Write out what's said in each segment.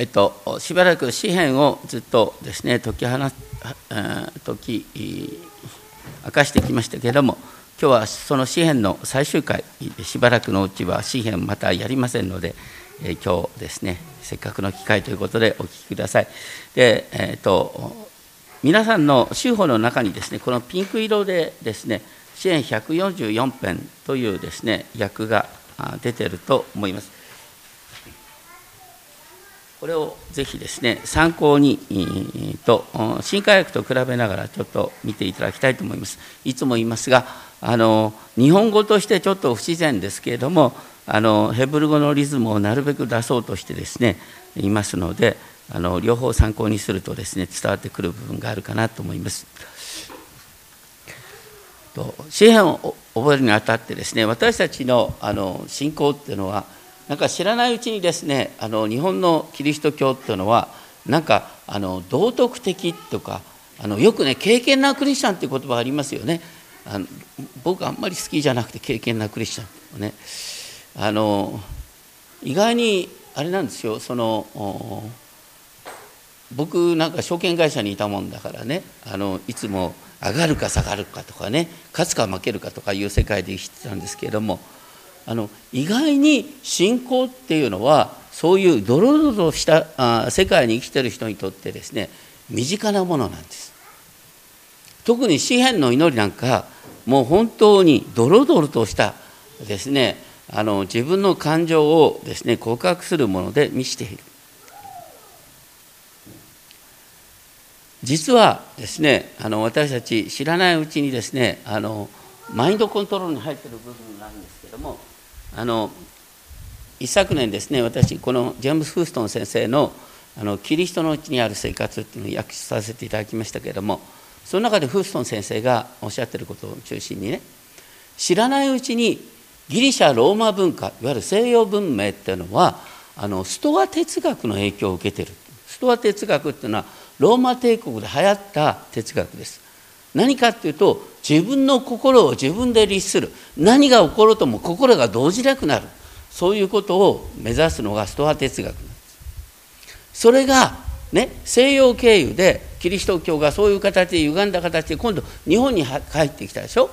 えっと、しばらく詩篇をずっとですね解き放解き明かしてきましたけれども今日はその詩篇の最終回しばらくのうちは詩篇またやりませんので、え今日ですねせっかくの機会ということでお聞きください。で、えっと皆さんの州法の中にですねこのピンク色でですね支援144編というですね訳が出てると思います。これをぜひですね参考にと新科学と比べながらちょっと見ていただきたいと思います。いつも言いますがあの日本語としてちょっと不自然ですけれどもあのヘブル語のリズムをなるべく出そうとしてですねいますのであの両方参考にするとですね伝わってくる部分があるかなと思います。と詩篇を覚えるにあたってですね私たちのあの信仰っていうのはなんか知らないうちにですねあの日本のキリスト教っていうのはなんかあの道徳的とかあのよくね敬虔なクリスチャンっていう言葉ありますよね。あの僕あんまり好きじゃなくて敬虔なクリスチャンね。あの意外にあれなんですよ。その僕なんか証券会社にいたもんだからね。あのいつも上がるか下がるかとかね勝つか負けるかとかいう世界で生きてたんですけれどもあの意外に信仰っていうのはそういうドロドロしたあ世界に生きてる人にとってですね身近なものなんです。特に詩篇の祈りなんかもう本当にドロドロとしたですねあの自分の感情をですね告白するもので満ちている。実はですねあの私たち知らないうちにですねあのマインドコントロールに入っている部分なんですけどもあの一昨年ですね私このジェームス・フーストン先生の「あのキリストのうちにある生活」っていうのを訳させていただきましたけれどもその中でフーストン先生がおっしゃってることを中心にね知らないうちにギリシャローマ文化いわゆる西洋文明っていうのはあのストア哲学の影響を受けてる。ストア哲学っていうのはローマ帝国で流行った哲学です。何かっていうと自分の心を自分で律する。何が起ころうとも心が動じなくなる。そういうことを目指すのがストア哲学。なんですそれがね西洋経由でキリスト教がそういう形で歪んだ形で今度日本に入ってきたでしょ。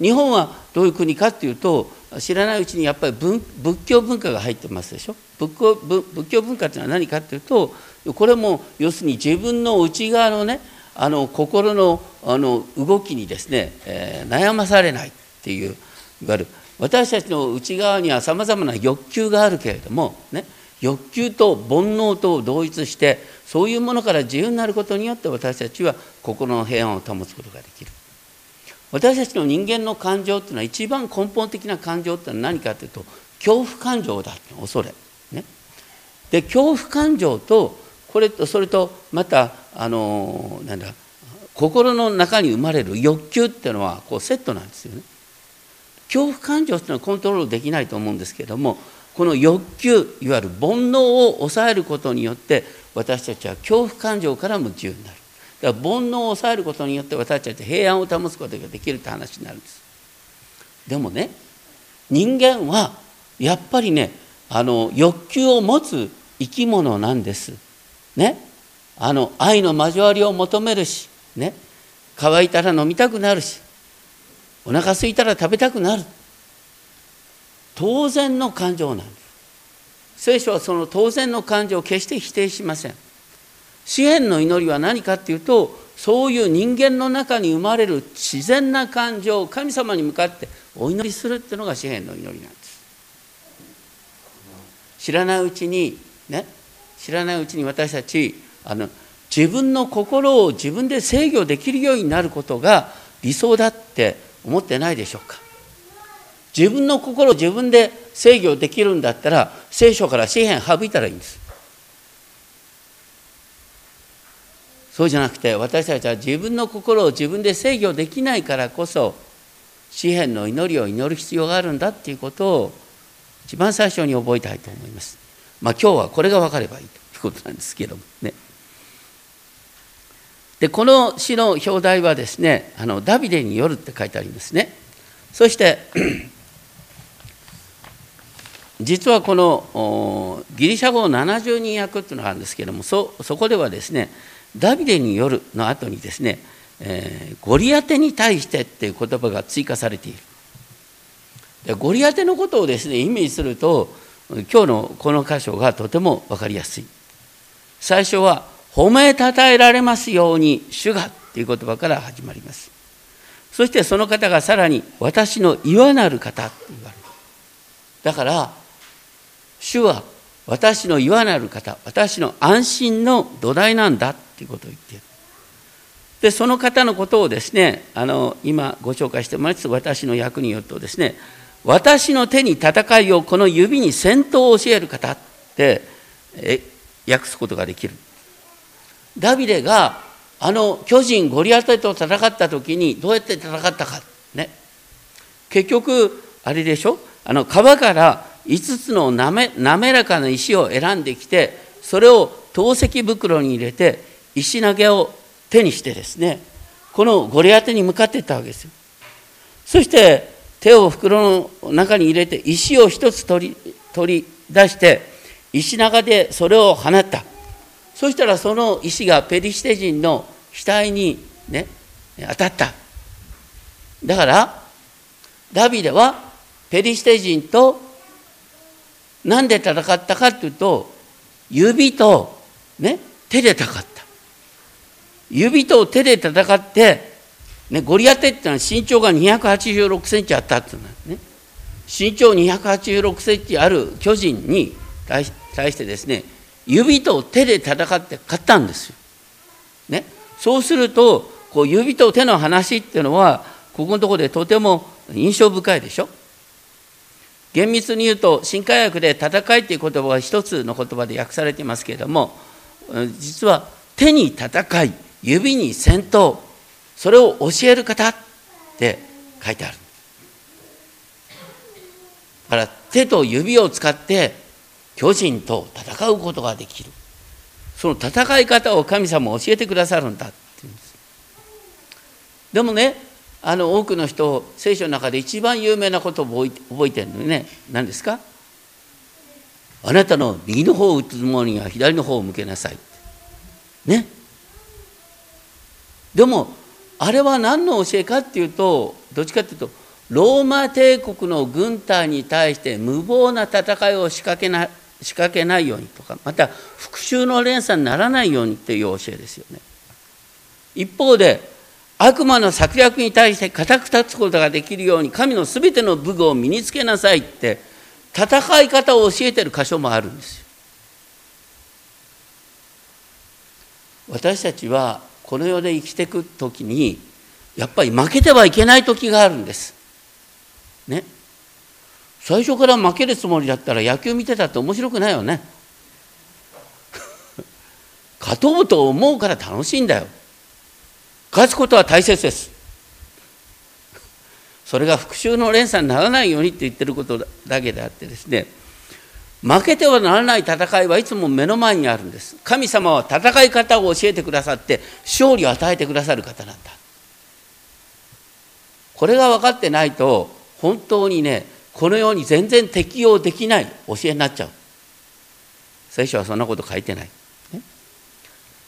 日本はどういう国かっていうと知らないうちにやっぱり仏教文化が入ってますでしょ。仏教仏教文化っていうのは何かっていうとこれも要するに自分の内側のねあの心のあの動きにですね、えー、悩まされないっていういわゆる私たちの内側にはさまざまな欲求があるけれども、ね、欲求と煩悩と同一してそういうものから自由になることによって私たちは心の平安を保つことができる。私たちの人間の感情っていうのは一番根本的な感情っていうのは何かというと恐怖感情だ恐れ、ね、で恐怖感情とこれとそれとまたあのなんだ心の中に生まれる欲求っていうのはこうセットなんですよね。恐怖感情っていうのはコントロールできないと思うんですけどもこの欲求いわゆる煩悩を抑えることによって私たちは恐怖感情からも自由になる。だから煩悩を抑えることによって私たちは平安を保つことができるって話になるんです。でもね人間はやっぱりねあの欲求を持つ生き物なんです。ね。あの愛の交わりを求めるしね。乾いたら飲みたくなるしお腹空いたら食べたくなる。当然の感情なんです。聖書はその当然の感情を決して否定しません。支援の祈りは何かっていうとそういう人間の中に生まれる自然な感情を神様に向かってお祈りするっていうのが支援の祈りなんです。知らないうちにね。知らないうちに私たちあの自分の心を自分で制御できるようになることが理想だって思ってないでしょうか？自分の心を自分で制御できるんだったら聖書から詩篇省いたらいいんですそうじゃなくて私たちは自分の心を自分で制御できないからこそ詩篇の祈りを祈る必要があるんだっていうことを一番最初に覚えたいと思います。まあ今日はこれが分かればいいということなんですけどもね。でこの詩の表題はですねあのダビデによるって書いてありますね。そして 実はこのギリシャ語70人訳っていうのがあるんですけどもそそこではですねダビデによるの後にですね、えー、ゴリアテに対してっていう言葉が追加されているでゴリアテのことをですねイメージすると今日のこの箇所がとても分かりやすい。最初は褒めたたえられますように主がっていう言葉から始まります。そしてその方がさらに私の岩なる方って言われる。だから主は私の岩なる方私の安心の土台なんだっていうことを言っている。でその方のことをですねあの今ご紹介してもらいつつ私の役によるとですね私の手に戦いをこの指に戦闘を教える方って訳すことができる。ダビデがあの巨人ゴリアテと戦った時にどうやって戦ったか。ね。結局あれでしょ？あの川から5つのなめ滑らかな石を選んできてそれを透石袋に入れて石投げを手にしてですねこのゴリアテに向かっていったわけですよ。そして手を袋の中に入れて石を一つ取り取り出して石長でそれを放った。そしたらその石がペリシテ人の額にね当たった。だからダビデはペリシテ人と何で戦ったかっていうと指と、ね、手で戦った。指と手で戦ってね、ゴリアテってのは身長が286センチあったっていうのね身長286センチある巨人に対してですね指と手で戦って勝ったんですよ。ね、そうするとこう指と手の話っていうのはここのところでとても印象深いでしょ。厳密に言うと新科学で戦いっていう言葉は一つの言葉で訳されていますけれども実は手に戦い指に戦闘それを教える方って書いてある。だから手と指を使って巨人と戦うことができる。その戦い方を神様教えてくださるんだって言うんです。でもねあの多くの人聖書の中で一番有名なことを覚えてるのね何ですか？あなたの右の方を打つ者には左の方を向けなさいね？でもあれは何の教えかっていうとどっちかっていうとローマ帝国の軍隊に対して無謀な戦いを仕掛けな仕掛けないようにとかまた復讐の連鎖にならないようにっていう教えですよね。一方で悪魔の策略に対して固く立つことができるように神の全ての武具を身につけなさいって戦い方を教えてる箇所もあるんですよ。私たちはこの世で生きていく時にやっぱり負けてはいけない時があるんです。ね。最初から負けるつもりだったら野球見てたって面白くないよね。勝とうと思うから楽しいんだよ。勝つことは大切です。それが復讐の連鎖にならないようにって言ってることだけであってですね負けてはならない戦いはいつも目の前にあるんです。神様は戦い方を教えてくださって勝利を与えてくださる方なんだ。これが分かってないと本当にねこのように全然適用できない教えになっちゃう。聖書はそんなこと書いてない、ね、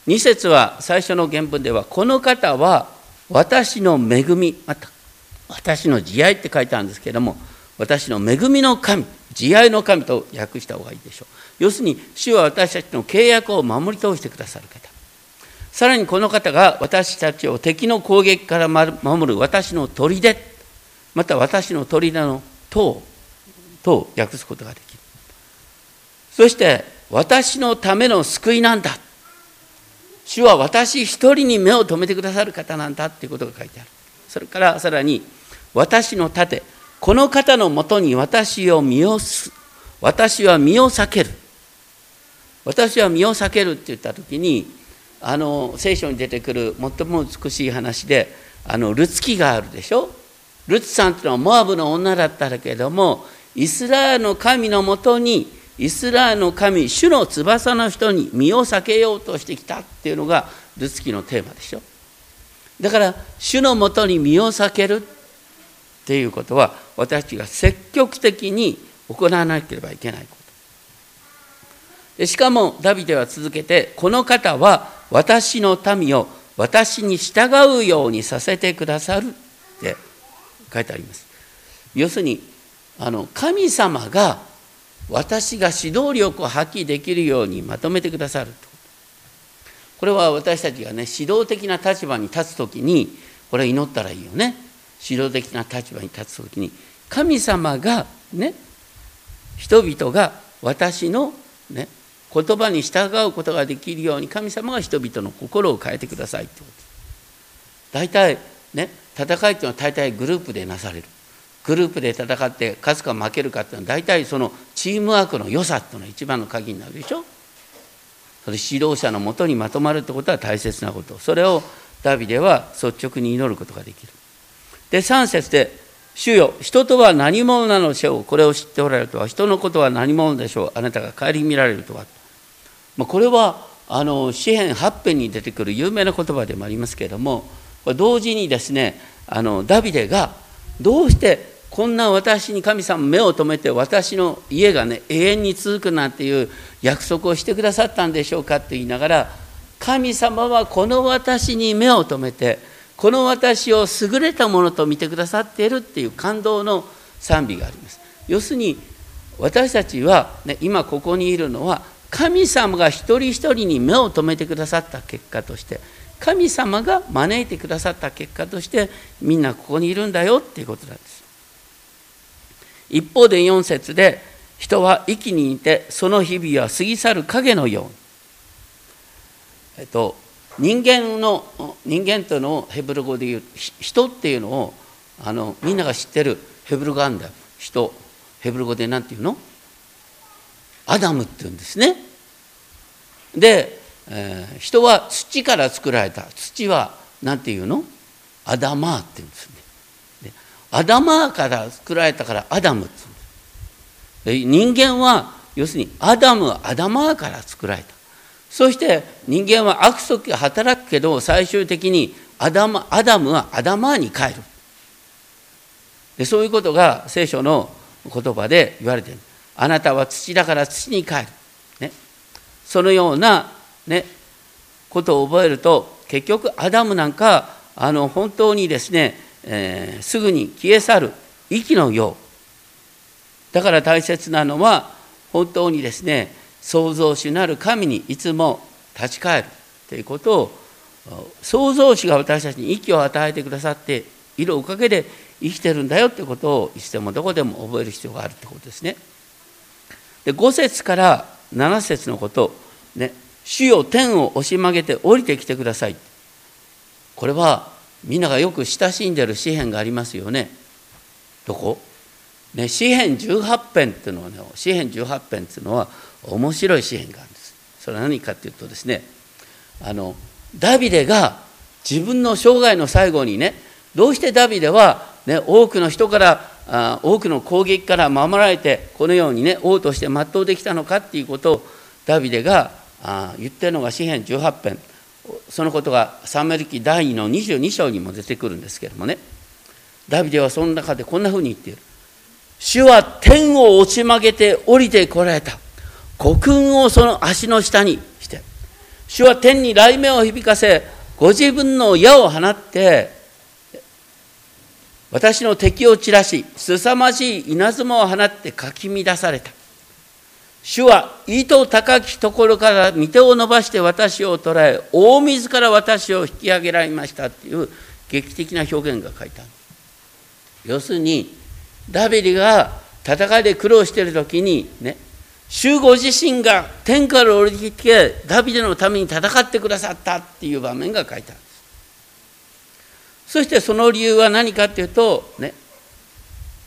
2節は最初の原文ではこの方は私の恵みまた私の慈愛って書いてあるんですけれども私の恵みの神慈愛の神と訳した方がいいでしょう。要するに主は私たちの契約を守り通してくださる方。さらにこの方が私たちを敵の攻撃から守る私の砦また私の砦の塔と訳すことができる。そして私のための救いなんだ。主は私一人に目を留めてくださる方なんだっていうことが書いてある。それからさらに私の盾この方のもとに私を身を私は身を避ける。私は身を避けるって言った時にあの聖書に出てくる最も美しい話であのルツキがあるでしょ？ルツさんっていうのはモアブの女だったけれどもイスラエルの神のもとにイスラエルの神主の翼の人に身を避けようとしてきたっていうのがルツキのテーマでしょ？だから主のもとに身を避けるっていうことは私たちが積極的に行わなければいけないこと。しかもダビデは続けてこの方は私の民を私に従うようにさせてくださるって書いてあります。要するにあの神様が私が指導力を発揮できるようにまとめてくださると。これは私たちがね指導的な立場に立つ時にこれ祈ったらいいよね。指導的な立場に立つ時に神様がね人々が私のね言葉に従うことができるように神様が人々の心を変えてくださいってこと。大体ね戦いっていうのは大体グループでなされる。グループで戦って勝つか負けるかっていうのは大体そのチームワークの良さっていうのが一番の鍵になるでしょ。それ指導者のもとにまとまるってことは大切なこと。それをダビデは率直に祈ることができる。で3節で「主よ人とは何者なのでしょう？これを知っておられるとは。人のことは何者でしょう？あなたが顧みられるとは」まあ、これはあの詩篇8編に出てくる有名な言葉でもありますけれども同時にですねあのダビデがどうしてこんな私に神様目を留めて私の家がね永遠に続くなんていう約束をしてくださったんでしょうかって言いながら神様はこの私に目を留めてこの私を優れたものと見てくださっているっていう感動の賛美があります。要するに私たちは、ね、今ここにいるのは神様が一人一人に目を留めてくださった結果として神様が招いてくださった結果としてみんなここにいるんだよっていうことなんです。一方で4節で人は息にいてその日々は過ぎ去る影のように、えっと、人間の人間とのヘブル語で言う人っていうのをあのみんなが知ってるヘブル語あんだ人。ヘブル語で何て言うの？אדם って言うんですね。で、えー、人は土から作られた。土は何て言うの？אדמה って言うんですね。で אדמה から作られたから אדם って言うんです。人間は要するに אדם אדמה から作られた。そして人間は悪則が働くけど最終的にアダムアダムはアダマーに帰る。でそういうことが聖書の言葉で言われている。あなたは土だから土に帰る、ね、そのような、ね、ことを覚えると結局アダムなんかあの本当にですねえー、すぐに消え去る。息のよう。だから大切なのは本当にですね創造主なる神にいつも立ち返るということを創造主が私たちに息を与えてくださっているおかげで生きてるんだよということをいつでもどこでも覚える必要があるということですね。で5節から7節のことね「主よ天を押し曲げて降りてきてください」これはみんながよく親しんでる詩篇がありますよね。どこ？ね、詩篇18編っていうのはね詩篇18編っていうのは面白い詩篇があるんです。それは何かっていうとですねあのダビデが自分の生涯の最後にねどうしてダビデは、ね、多くの人からあ多くの攻撃から守られてこのようにね王として全うできたのかっていうことをダビデがあ言ってるのが詩篇18編。そのことがサムエル記第2の22章にも出てくるんですけどもね。ダビデはその中でこんなふうに言っている。主は天を落ち曲げて降りてこられた。国軍をその足の下にして主は天に雷鳴を響かせご自分の矢を放って私の敵を散らし凄まじい稲妻を放ってかき乱された。主は糸高きところから御手を伸ばして私を捉え大水から私を引き上げられましたっていう劇的な表現が書いてある。要するにダビデが戦いで苦労している時にね主ご自身が天から降りてきてダビデのために戦ってくださったっていう場面が書いてある。んですそしてその理由は何かっていうとね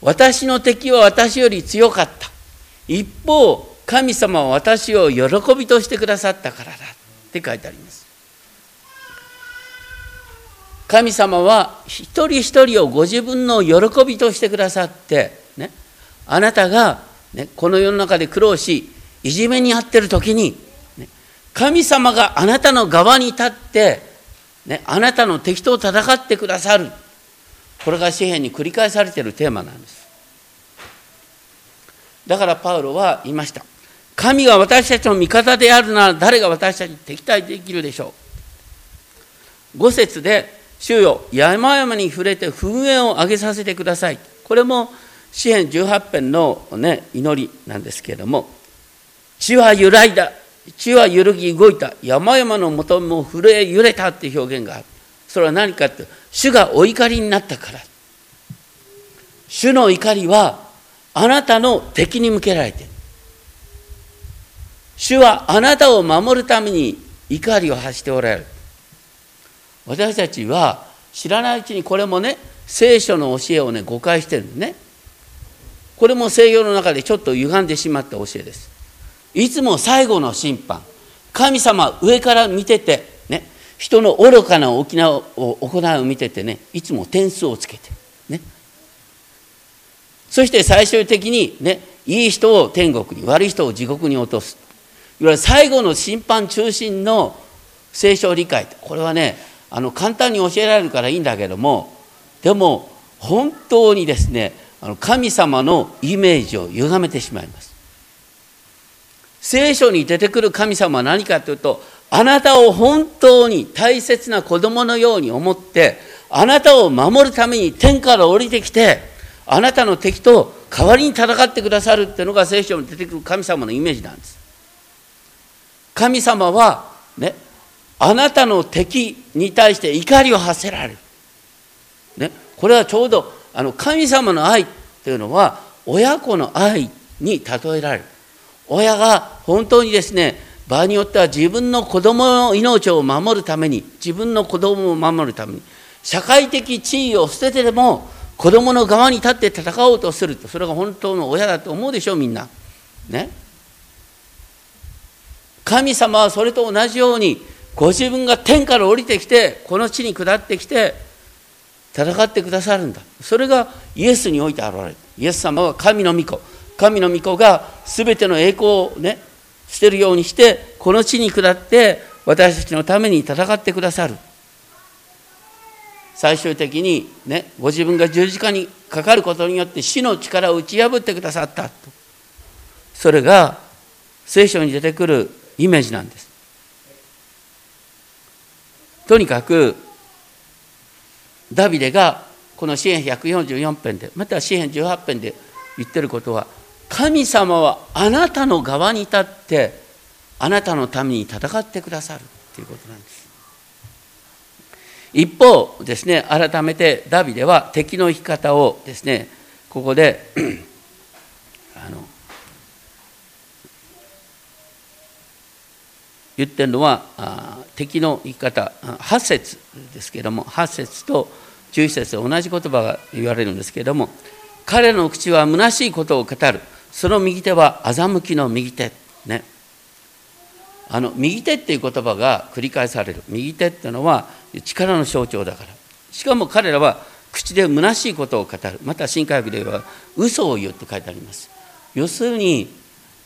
私の敵は私より強かった。一方神様は私を喜びとしてくださったからだ。って書いてあります。神様は一人一人をご自分の喜びとしてくださって、ね、あなたが、ね、この世の中で苦労しいじめに遭ってる時に、ね、神様があなたの側に立って、ね、あなたの敵と戦ってくださる。これが詩篇に繰り返されているテーマなんです。だからパウロは言いました。神が私たちの味方であるなら誰が私たちに敵対できるでしょう。5節で「主よ山々に触れて噴煙を上げさせてください」これも詩篇18編の、ね、祈りなんですけれども「地は揺らいだ地は揺るぎ動いた山々のもとも震え揺れた」っていう表現がある。それは何かって主がお怒りになったから。主の怒りはあなたの敵に向けられてる。主はあなたを守るために怒りを発しておられる。私たちは知らないうちにこれもね聖書の教えをね誤解してるんですね。これも西洋の中でちょっと歪んでしまった教えです。いつも最後の審判神様上から見ててね人の愚かな沖縄を行いを見ててねいつも点数をつけてね。そして最終的にねいい人を天国に悪い人を地獄に落とす。いわゆる最後の審判中心の聖書理解これはねあの簡単に教えられるからいいんだけどもでも本当にですねあの神様のイメージを歪めてしまいます。聖書に出てくる神様は何かというとあなたを本当に大切な子供のように思ってあなたを守るために天から降りてきてあなたの敵と代わりに戦ってくださるっていうのが聖書に出てくる神様のイメージなんです。神様はねあなたの敵に対して怒りを発せられる、ね、これはちょうどあの神様の愛っていうのは親子の愛に例えられる。親が本当にですね場合によっては自分の子供の命を守るために自分の子供を守るために社会的地位を捨ててでも子供の側に立って戦おうとすると。それが本当の親だと思うでしょうみんな。ね。神様はそれと同じようにご自分が天から降りてきてこの地に下ってきて戦ってくださるんだ。それがイエスにおいて現れる。イエス様は神の御子。神の御子が全ての栄光をね捨てるようにしてこの地に下って私たちのために戦ってくださる。最終的にねご自分が十字架にかかることによって死の力を打ち破ってくださったと。それが聖書に出てくるイメージなんです。とにかくダビデがこの詩篇144編でまたは詩篇18編で言ってることは神様はあなたの側に立ってあなたのために戦ってくださるということなんです。一方ですね改めてダビデは敵の生き方をですねここで あの言ってるのは敵の生き方8節ですけれども8節と11節で同じ言葉が言われるんですけれども彼の口は虚しいことを語る。その右手は欺きの右手ね。あの右手っていう言葉が繰り返される。右手っていうのは力の象徴だから。しかも彼らは口で虚しいことを語る。また新科学では嘘を言うって書いてあります。要するに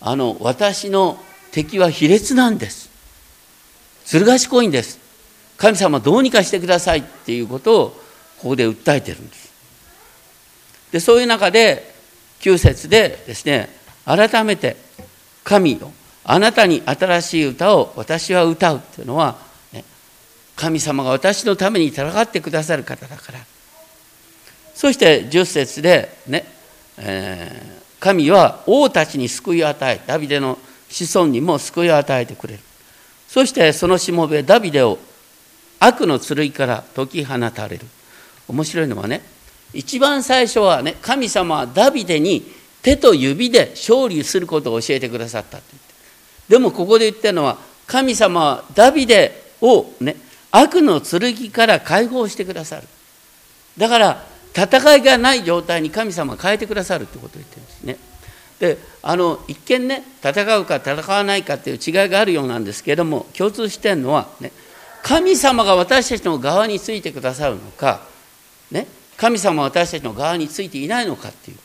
あの私の敵は卑劣なんです。ずる賢いんです。神様どうにかしてくださいっていうことをここで訴えてるんです。でそういう中で9節でですね改めて神よあなたに新しい歌を私は歌うっていうのは、ね、神様が私のために戦ってくださる方だから。そして10節でね、えー、神は王たちに救いを与えダビデの子孫にも救いを与えてくれる。そしてそのしもべダビデを悪の剣から解き放たれる。面白いのはね一番最初はね神様はダビデに手と指で勝利することを教えてくださったって言って。でもここで言ってるのは神様はダビデをね悪の剣から解放してくださる。だから戦いがない状態に神様は変えてくださるってことを言ってるんですね。であの一見ね戦うか戦わないかっていう違いがあるようなんですけれども共通してるのはね神様が私たちの側についてくださるのかね神様は私たちの側についていないのかっていう。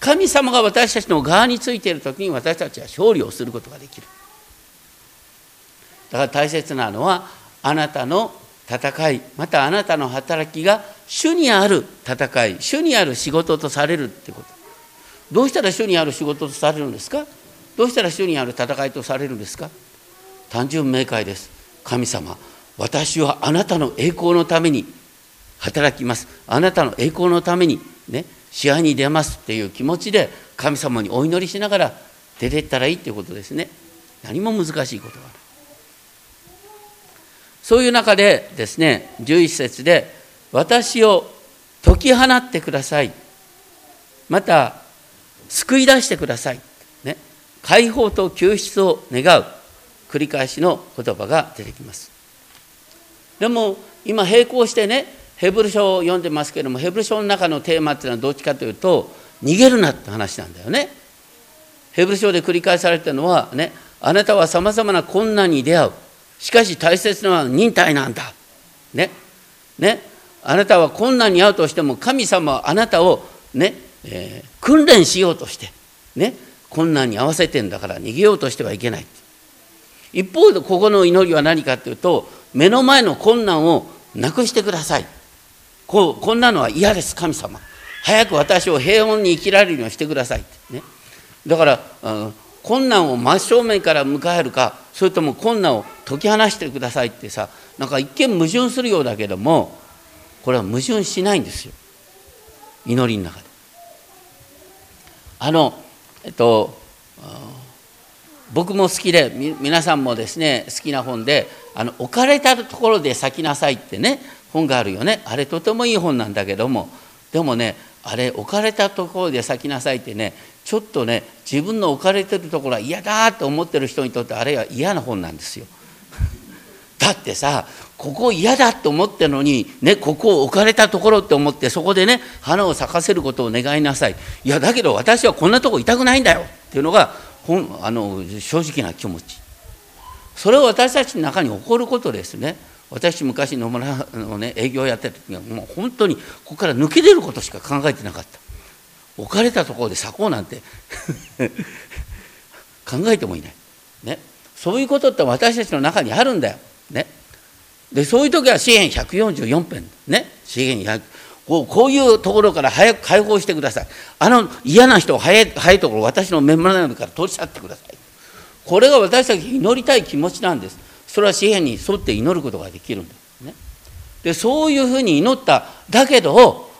神様が私たちの側についている時に私たちは勝利をすることができる。だから大切なのはあなたの戦いまたあなたの働きが主にある戦い主にある仕事とされるってこと。どうしたら主にある仕事とされるんですか？どうしたら主にある戦いとされるんですか？単純明快です。神様私はあなたの栄光のために働きます。あなたの栄光のためにね試合に出ますっていう気持ちで神様にお祈りしながら出ていったらいいっていうことですね。何も難しいことはない。そういう中でですね11節で「私を解き放ってください」また救い出してください、ね、解放と救出を願う。繰り返しの言葉が出てきます。でも今並行してねヘブル書を読んでますけどもヘブル書の中のテーマっていうのはどっちかというと逃げるなって話なんだよね。ヘブル書で繰り返されてるのはねあなたはさまざまな困難に出会う。しかし大切なのは忍耐なんだ。ね。ね。あなたは困難に遭うとしても神様はあなたをね、えー、訓練しようとしてね困難に合わせてんだから逃げようとしてはいけない。一方でここの祈りは何かというと目の前の困難をなくしてください。こうこんなのは嫌です神様。早く私を平穏に生きられるようにしてください。ね、だから、うん、困難を真正面から迎えるかそれとも困難を解き放してくださいってさなんか一見矛盾するようだけどもこれは矛盾しないんですよ。祈りの中で。あのえっと僕も好きで皆さんもですね好きな本であの置かれたところで咲きなさいってね本があるよねあれとてもいい本なんだけどもでもねあれ置かれたところで咲きなさいってねちょっとね自分の置かれてるところは嫌だと思ってる人にとってあれは嫌な本なんですよ。だってさここ嫌だと思ってるのに、ね、ここを置かれたところって思ってそこでね花を咲かせることを願いなさい。いやだけど私はこんなとこ痛くないんだよ。っていうのが本あの正直な気持ち。それは私たちの中に起こることですね。私昔野村のね営業やってた時はもう本当にここから抜け出ることしか考えてなかった。置かれたところで咲こうなんて 考えてもいない、ね、そういうことって私たちの中にあるんだよ、ね、でそういう時は詩篇144編。ね。詩篇100こうこういうところから早く解放してください。あの嫌な人を早い早いところ私の目の前から取り去ってください。これが私たち祈りたい気持ちなんです。それは詩篇に沿って祈ることができるんです、ね、でそういうふうに祈った。だけど、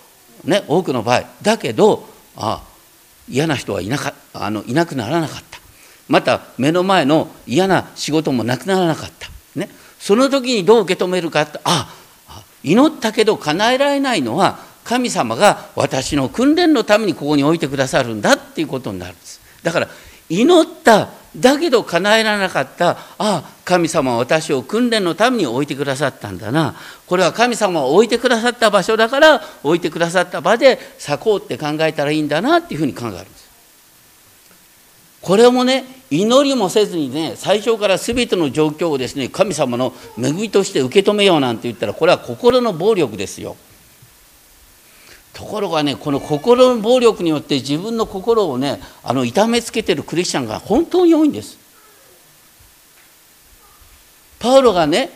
ね、多くの場合だけどあ嫌な人はいなかあのいなくならなかった。また目の前の嫌な仕事もなくならなかった、その時にどう受け止めるか。ってあ祈ったけど叶えられないのは神様が私の訓練のためにここに置いてくださるんだっていうことになるんです。だから祈っただけど叶えられなかったああ神様は私を訓練のために置いてくださったんだな。これは神様を置いてくださった場所だから置いてくださった場で咲こうって考えたらいいんだなっていうふうに考えるんです。これもね祈りもせずにね最初から全ての状況をですね神様の恵みとして受け止めようなんて言ったらこれは心の暴力ですよ。ところがねこの心の暴力によって自分の心をねあの痛めつけてるクリスチャンが本当に多いんです。パウロがね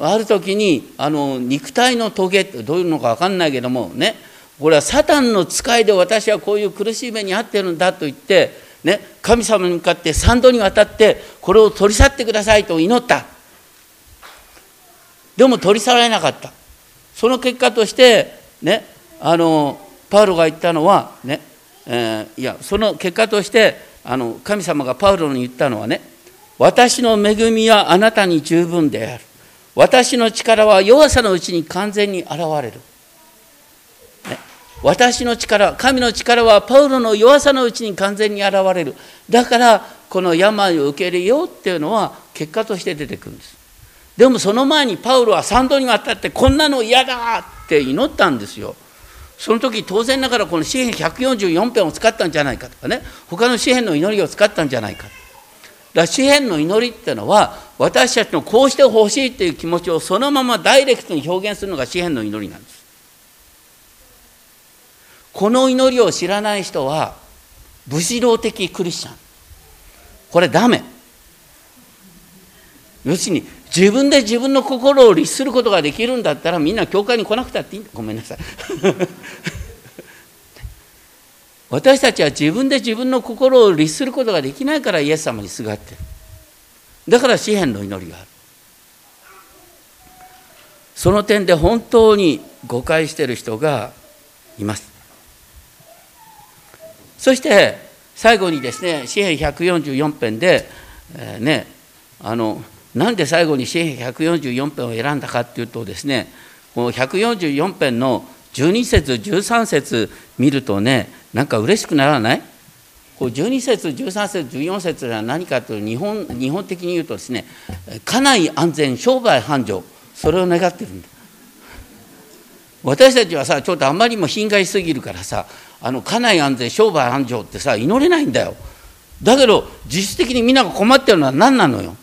ある時にあの肉体の棘ってどういうのか分かんないけどもねこれはサタンの使いで私はこういう苦しい目に遭ってるんだと言ってね、神様に向かって3度にわたってこれを取り去ってくださいと祈った。でも取り去られなかった。その結果としてねあのパウロが言ったのはね、えー、いやその結果としてあの神様がパウロに言ったのはね私の恵みはあなたに十分である。私の力は弱さのうちに完全に現れる。私の力神の力はパウロの弱さのうちに完全に現れる。だからこの病を受け入れようっていうのは結果として出てくるんです。でもその前にパウロは3度にわたってこんなの嫌だって祈ったんですよ。その時当然ながらこの詩篇144編を使ったんじゃないかとかね。他の詩篇の祈りを使ったんじゃないかだから詩篇の祈りっていうのは私たちのこうしてほしいっていう気持ちをそのままダイレクトに表現するのが詩篇の祈りなんです。この祈りを知らない人は武士道的クリスチャン。これダメ。要するに自分で自分の心を律することができるんだったらみんな教会に来なくたっていいんだ。ごめんなさい。私たちは自分で自分の心を律することができないからイエス様にすがってる。だから詩篇の祈りがある。その点で本当に誤解している人がいます。そして最後にですね詩篇144編で、えー、ねあのなんで最後に詩篇144編を選んだかっていうとですねこの144編の12節13節見るとねなんか嬉しくならない？こう12節13節14節は何かというと日本日本的に言うとですね家内安全商売繁盛。それを願ってるんだ。私たちはさちょっとあんまりにも品がいすぎるからさあの家内安全商売繁盛ってさ祈れないんだよ。だけど実質的にみんなが困ってるのは何なのよ。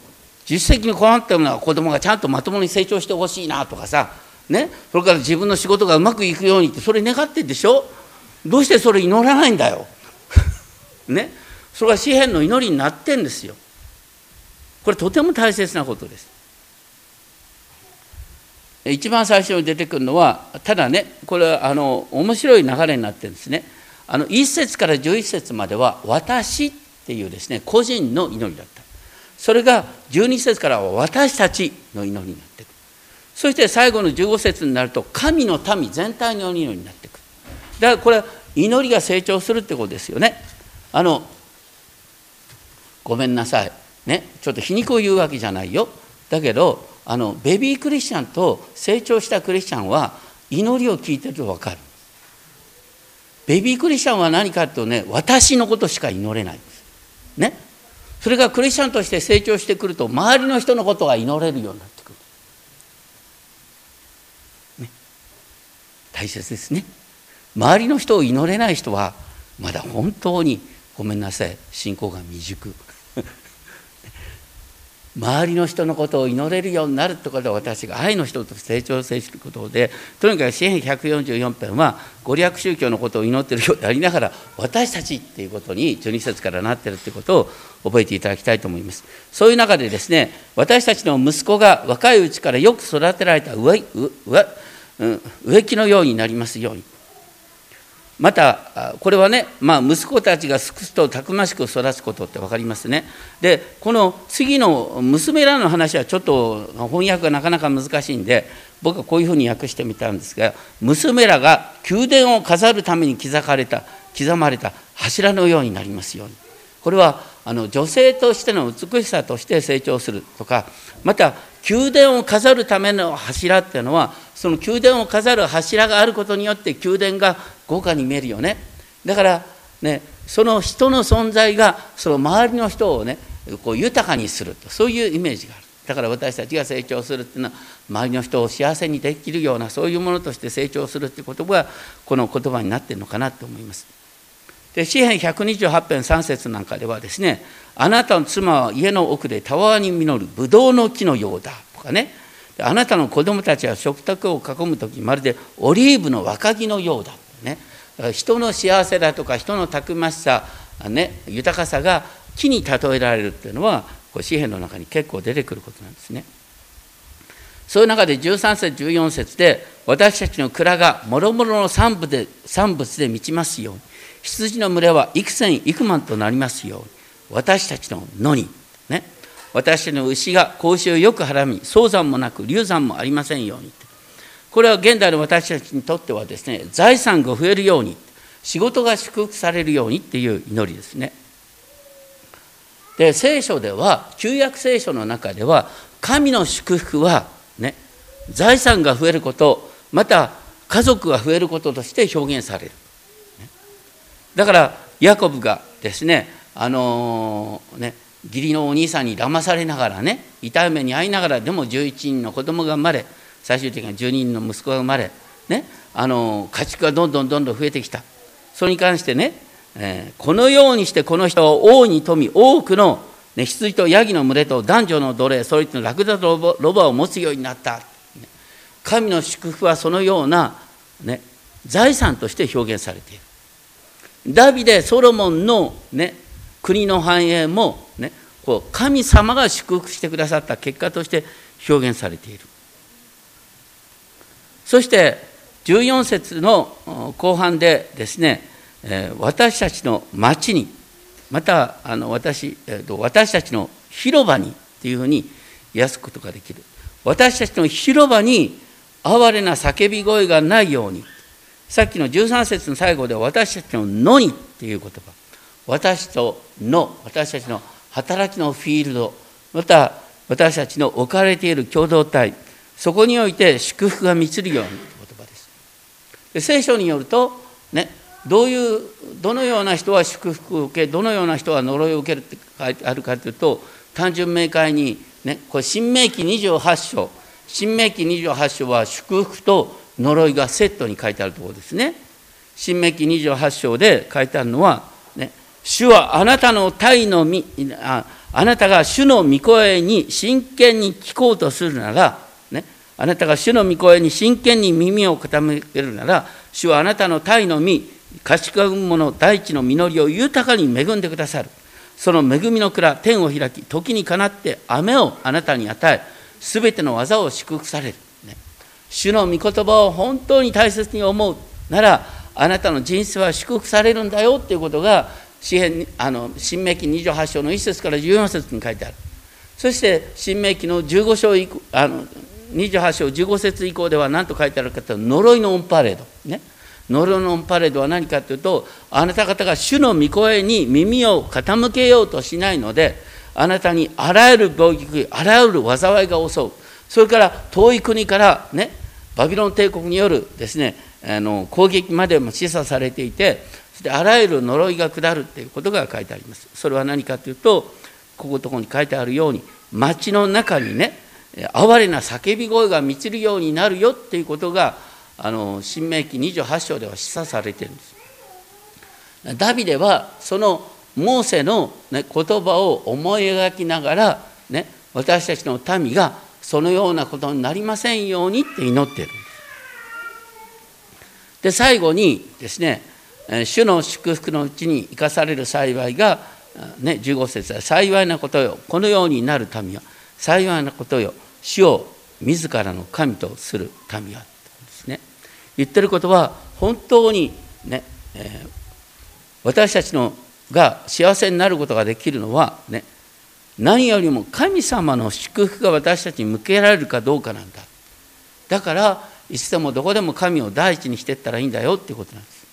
実質的に困ってるのは子供がちゃんとまともに成長してほしいなとかさ。ね？それから自分の仕事がうまくいくようにってそれ願ってるでしょ？どうしてそれ祈らないんだよ。ね？それが詩篇の祈りになってんですよ。これとても大切なことです。一番最初に出てくるのはただねこれはあの面白い流れになってるんですね。あの1節から11節までは「私」っていうですね個人の祈りだった。それが12節からは「私たち」の祈りになってく。るそして最後の15節になると神の民全体の祈りになってく。るだからこれは祈りが成長するってことですよね。あのごめんなさい。ねちょっと皮肉を言うわけじゃないよ。だけどあのベビークリスチャンと成長したクリスチャンは祈りを聞いてると分かる。ベビークリスチャンは何かというとね私のことしか祈れないんです。ね。それがクリスチャンとして成長してくると周りの人のことが祈れるようになってくる、ね、大切ですね。周りの人を祈れない人はまだ本当にごめんなさい信仰が未熟。周りの人のことを祈れるようになるってことは私が愛の人と成長することでとにかく詩篇144編はご利益宗教のことを祈っているようでありながら私たちっていうことに12節からなってるってことを覚えていただきたいと思います。そういう中でですね私たちの息子が若いうちからよく育てられた植植木のようになりますように。またこれはね、まあ、息子たちがすくすとたくましく育つことって分かりますね。でこの次の娘らの話はちょっと翻訳がなかなか難しいんで僕はこういうふうに訳してみたんですが娘らが宮殿を飾るために刻かれた刻まれた柱のようになりますように。これはあの女性としての美しさとして成長するとかまた宮殿を飾るための柱っていうのはその宮殿を飾る柱があることによって宮殿が豪華に見えるよね。だからねその人の存在がその周りの人をねこう豊かにするとそういうイメージがある。だから私たちが成長するっていうのは周りの人を幸せにできるようなそういうものとして成長するっていう言葉がこの言葉になってるのかなと思います。で詩篇128編3節なんかではですねあなたの妻は家の奥でたわわに実るブドウの木のようだとかね。あなたの子供たちは食卓を囲む時まるでオリーブの若木のようだね。人の幸せだとか人のたくましさ、ね、豊かさが木に例えられるっていうのはこう詩篇の中に結構出てくることなんですね。そういう中で13節14節で私たちの蔵がもろもろの産物で産物で満ちますように。羊の群れは幾千幾万となりますように。私たちの野に、ね、私たちの牛が子牛をよくはらみ早産もなく流産もありませんようにこれは現代の私たちにとってはですね財産が増えるように仕事が祝福されるようにっていう祈りですね。で聖書では旧約聖書の中では神の祝福はね財産が増えることまた家族が増えることとして表現される。だからヤコブがですねあのー、ね義理のお兄さんに騙されながらね痛い目に遭いながらでも11人の子供が生まれ最終的には12人の息子が生まれねあの家畜がどんどんどんどん増えてきた。それに関してね、えー、このようにしてこの人は王に富み多くの、ね、羊とヤギの群れと男女の奴隷それとラクダとロバを持つようになった。神の祝福はそのような、ね、財産として表現されている。ダビデソロモンの、ね、国の繁栄も、ね、こう神様が祝福してくださった結果として表現されている。そして14節の後半でですね、私たちの町にまたあの私、私たちの広場にっていうふうに癒すことができる。私たちの広場に哀れな叫び声がないように。さっきの13節の最後で私たちの「のに」っていう言葉。私との私たちの働きのフィールド。また私たちの置かれている共同体。そこにおいて祝福が満ちるようにという言葉です。で聖書によるとねどういうどのような人は祝福を受けどのような人は呪いを受けるって書いてあるかというと単純明快にねこれ新明記28章新明記28章は祝福と呪いがセットに書いてあるところですね。新明記28章で書いてあるのは、ね、主はあなたの体のみああなたが主の御声に真剣に聞こうとするなら、あなたが主の御声に真剣に耳を傾けるなら主はあなたの体の実賢む者大地の実りを豊かに恵んでくださる。その恵みの蔵天を開き時にかなって雨をあなたに与えすべての技を祝福される、ね、主の御言葉を本当に大切に思うならあなたの人生は祝福されるんだよっていうことが詩編あの新明記28章の1節から14節に書いてある。そして新明記の15章あの28章15節以降では何と書いてあるかというと呪いのオンパレード。ね。ノロノンパレードは何かというとあなた方が主の御声に耳を傾けようとしないのであなたにあらゆる病気あらゆる災いが襲う。それから遠い国からねバビロン帝国によるですねあの攻撃までも示唆されていてそしてあらゆる呪いが下るということが書いてあります。それは何かというとここのとこに書いてあるように町の中にね哀れな叫び声が満ちるようになるよっていうことがあの新明記28章では示唆されてるんです。ダビデはそのモーセの、ね、言葉を思い描きながら、ね、私たちの民がそのようなことになりませんようにって祈ってるんです。で最後にですね主の祝福のうちに生かされる幸いが、ね、15節は幸いなことよこのようになる民は幸いなことよ主を自らの神とする民はですね。言ってることは本当にね、えー、私たちのが幸せになることができるのはね何よりも神様の祝福が私たちに向けられるかどうかなんだ。だからいつでもどこでも神を第一にしていったらいいんだよっていうことなんです。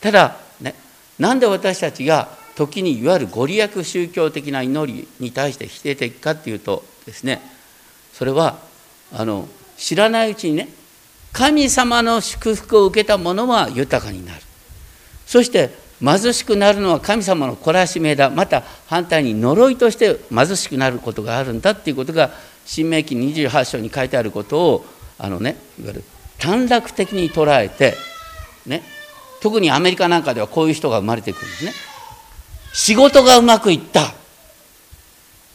ただねなんで私たちが時にいわゆるご利益宗教的な祈りに対して否定的かっていうとですねそれはあの知らないうちにね神様の祝福を受けた者は豊かになる。そして貧しくなるのは神様の懲らしめだ。また反対に呪いとして貧しくなることがあるんだっていうことが新明記28章に書いてあることをあのねいわゆる短絡的に捉えてね特にアメリカなんかではこういう人が生まれてくるんですね。仕事がうまくいった。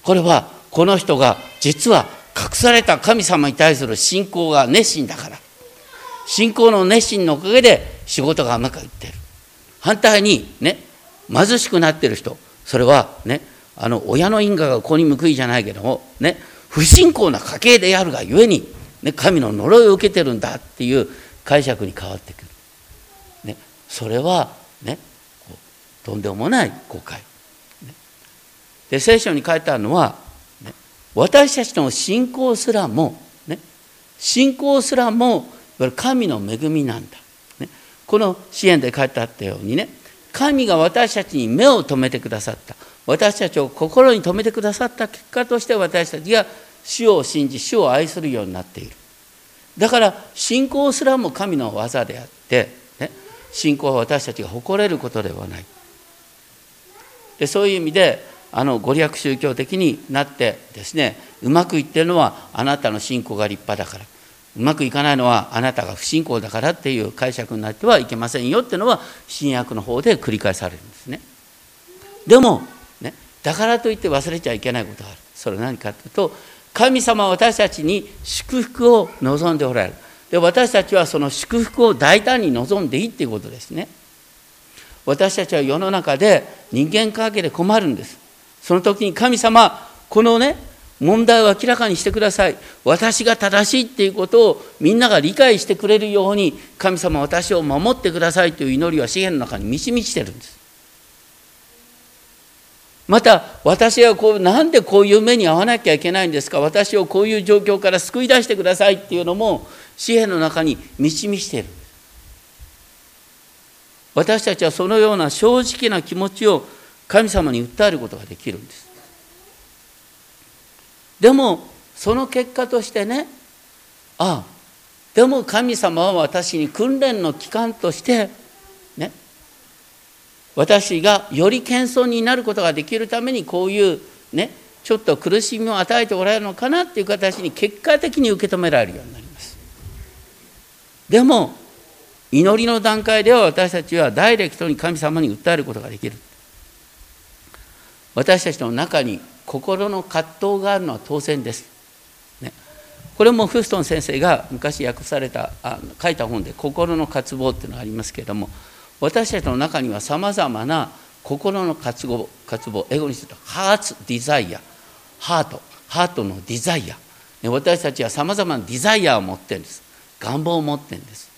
これはこの人が実は隠された神様に対する信仰が熱心だから。信仰の熱心のおかげで仕事がうまくいってる。反対にね貧しくなってる人。それはねあの親の因果が子に報いじゃないけどもね不信仰な家系であるがゆえに、ね、神の呪いを受けてるんだっていう解釈に変わってくる、ね、それはねとんでもない誤解、ね、で聖書に書いてあるのは、私たちの信仰すらも、ね、信仰すらも神の恵みなんだ、ね、この支援で書いてあったようにね神が私たちに目を留めてくださった。私たちを心に留めてくださった結果として私たちが主を信じ主を愛するようになっている。だから信仰すらも神の技であって、ね、信仰は私たちが誇れることではない。でそういう意味であのご利益宗教的になってですねうまくいってるのはあなたの信仰が立派だからうまくいかないのはあなたが不信仰だからっていう解釈になってはいけませんよっていうのは新約の方で繰り返されるんですね。でも、ね、だからといって忘れちゃいけないことがある。それは何かというと神様は私たちに祝福を望んでおられる。で私たちはその祝福を大胆に望んでいいっていうことですね。私たちは世の中で人間関係で困るんです。その時に神様このね問題を明らかにしてください。私が正しいっていうことをみんなが理解してくれるように神様私を守ってくださいという祈りは詩篇の中に満ち満ちてるんです。また私はこうなんでこういう目に遭わなきゃいけないんですか？私をこういう状況から救い出してくださいっていうのも詩篇の中に満ち満ちてる。私たちはそのような正直な気持ちを神様に訴えることができるんです。でもその結果としてねああでも神様は私に訓練の期間としてね私がより謙遜になることができるためにこういうねちょっと苦しみを与えておられるのかなっていう形に結果的に受け止められるようになります。でも祈りの段階では私たちはダイレクトに神様に訴えることができる。私たちの中に心の葛藤があるのは当然です。ね、これもフーストン先生が昔訳されたあ書いた本で「心の渇望」っていうのがありますけれども私たちの中にはさまざまな心の渇望渇望英語にするとハーツディザイアハートハートのディザイア、ね、私たちはさまざまなディザイアを持ってるんです。願望を持ってるんです。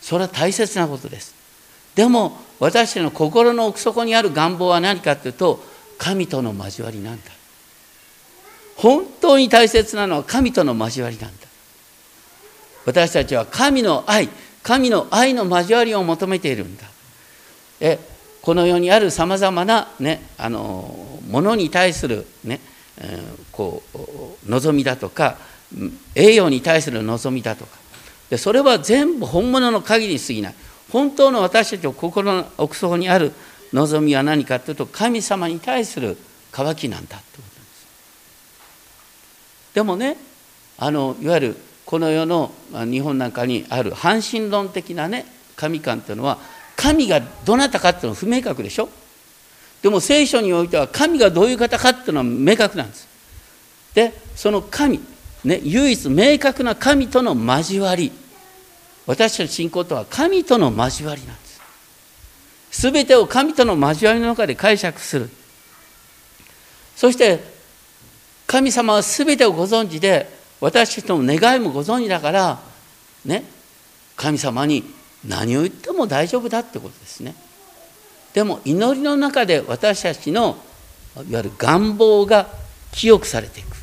それは大切なことです。でも私たちの心の奥底にある願望は何かというと神との交わりなんだ。本当に大切なのは神との交わりなんだ。私たちは神の愛神の愛の交わりを求めているんだ。えこの世にあるさまざまな、ね、あのものに対する、ねえー、こう望みだとか栄養に対する望みだとか。でそれは全部本物の限りに過ぎない。本当の私たちの心の奥底にある望みは何かというと神様に対する渇きなんだということです。でもねあのいわゆるこの世の日本なんかにある半神論的なね神観というのは神がどなたかっていうのは不明確でしょ？でも聖書においては神がどういう方かっていうのは明確なんです。でその神、ね、唯一明確な神との交わり。私たちの信仰とは神との交わりなんです。全てを神との交わりの中で解釈する。そして神様は全てをご存知で私たちの願いもご存知だからね神様に何を言っても大丈夫だってことですね。でも祈りの中で私たちのいわゆる願望が清くされていく。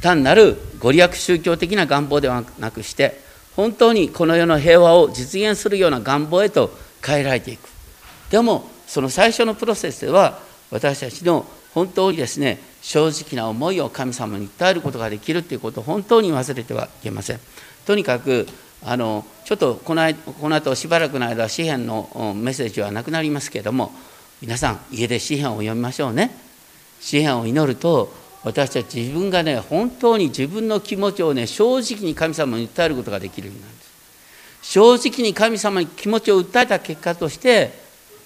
単なるご利益宗教的な願望ではなくして本当にこの世の平和を実現するような願望へと変えられていく。でもその最初のプロセスでは私たちの本当にですね正直な思いを神様に訴えることができるということを本当に忘れてはいけません。とにかくあのちょっとこのこの後しばらくの間詩篇のメッセージはなくなりますけれども皆さん家で詩篇を読みましょうね。詩篇を祈ると私たち自分がね本当に自分の気持ちをね正直に神様に訴えることができるようになるんです。正直に神様に気持ちを訴えた結果として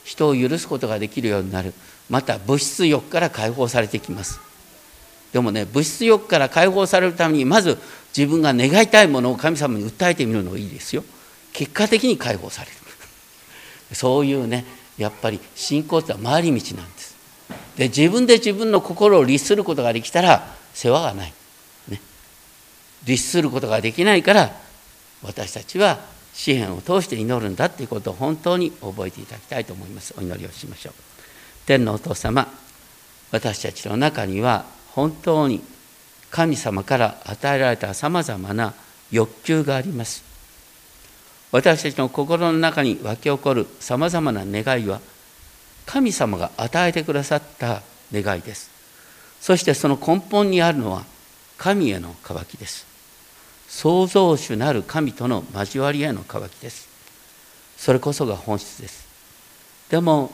人を許すことができるようになる。また物質欲から解放されてきます。でもね物質欲から解放されるためにまず自分が願いたいものを神様に訴えてみるのがいいですよ。結果的に解放される。そういうねやっぱり信仰っては回り道なんです。で自分で自分の心を律することができたら世話がない、ね、律することができないから私たちは詩篇を通して祈るんだということを本当に覚えていただきたいと思います。お祈りをしましょう。天のお父様私たちの中には本当に神様から与えられたさまざまな欲求があります。私たちの心の中に湧き起こるさまざまな願いは神様が与えてくださった願いです。そしてその根本にあるのは神への渇きです。創造主なる神との交わりへの渇きです。それこそが本質です。でも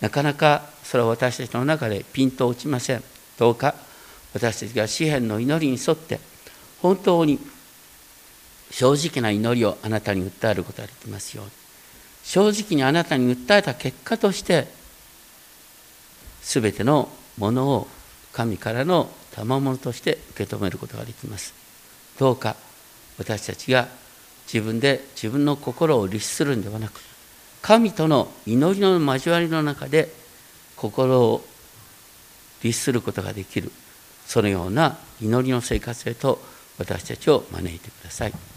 なかなかそれは私たちの中でピンと落ちません。どうか私たちが詩篇の祈りに沿って本当に正直な祈りをあなたに訴えることができますように。正直にあなたに訴えた結果として全てのものを神からの賜物として受け止めることができますどうか私たちが自分で自分の心を律するんではなく神との祈りの交わりの中で心を律することができるそのような祈りの生活へと私たちを招いてください。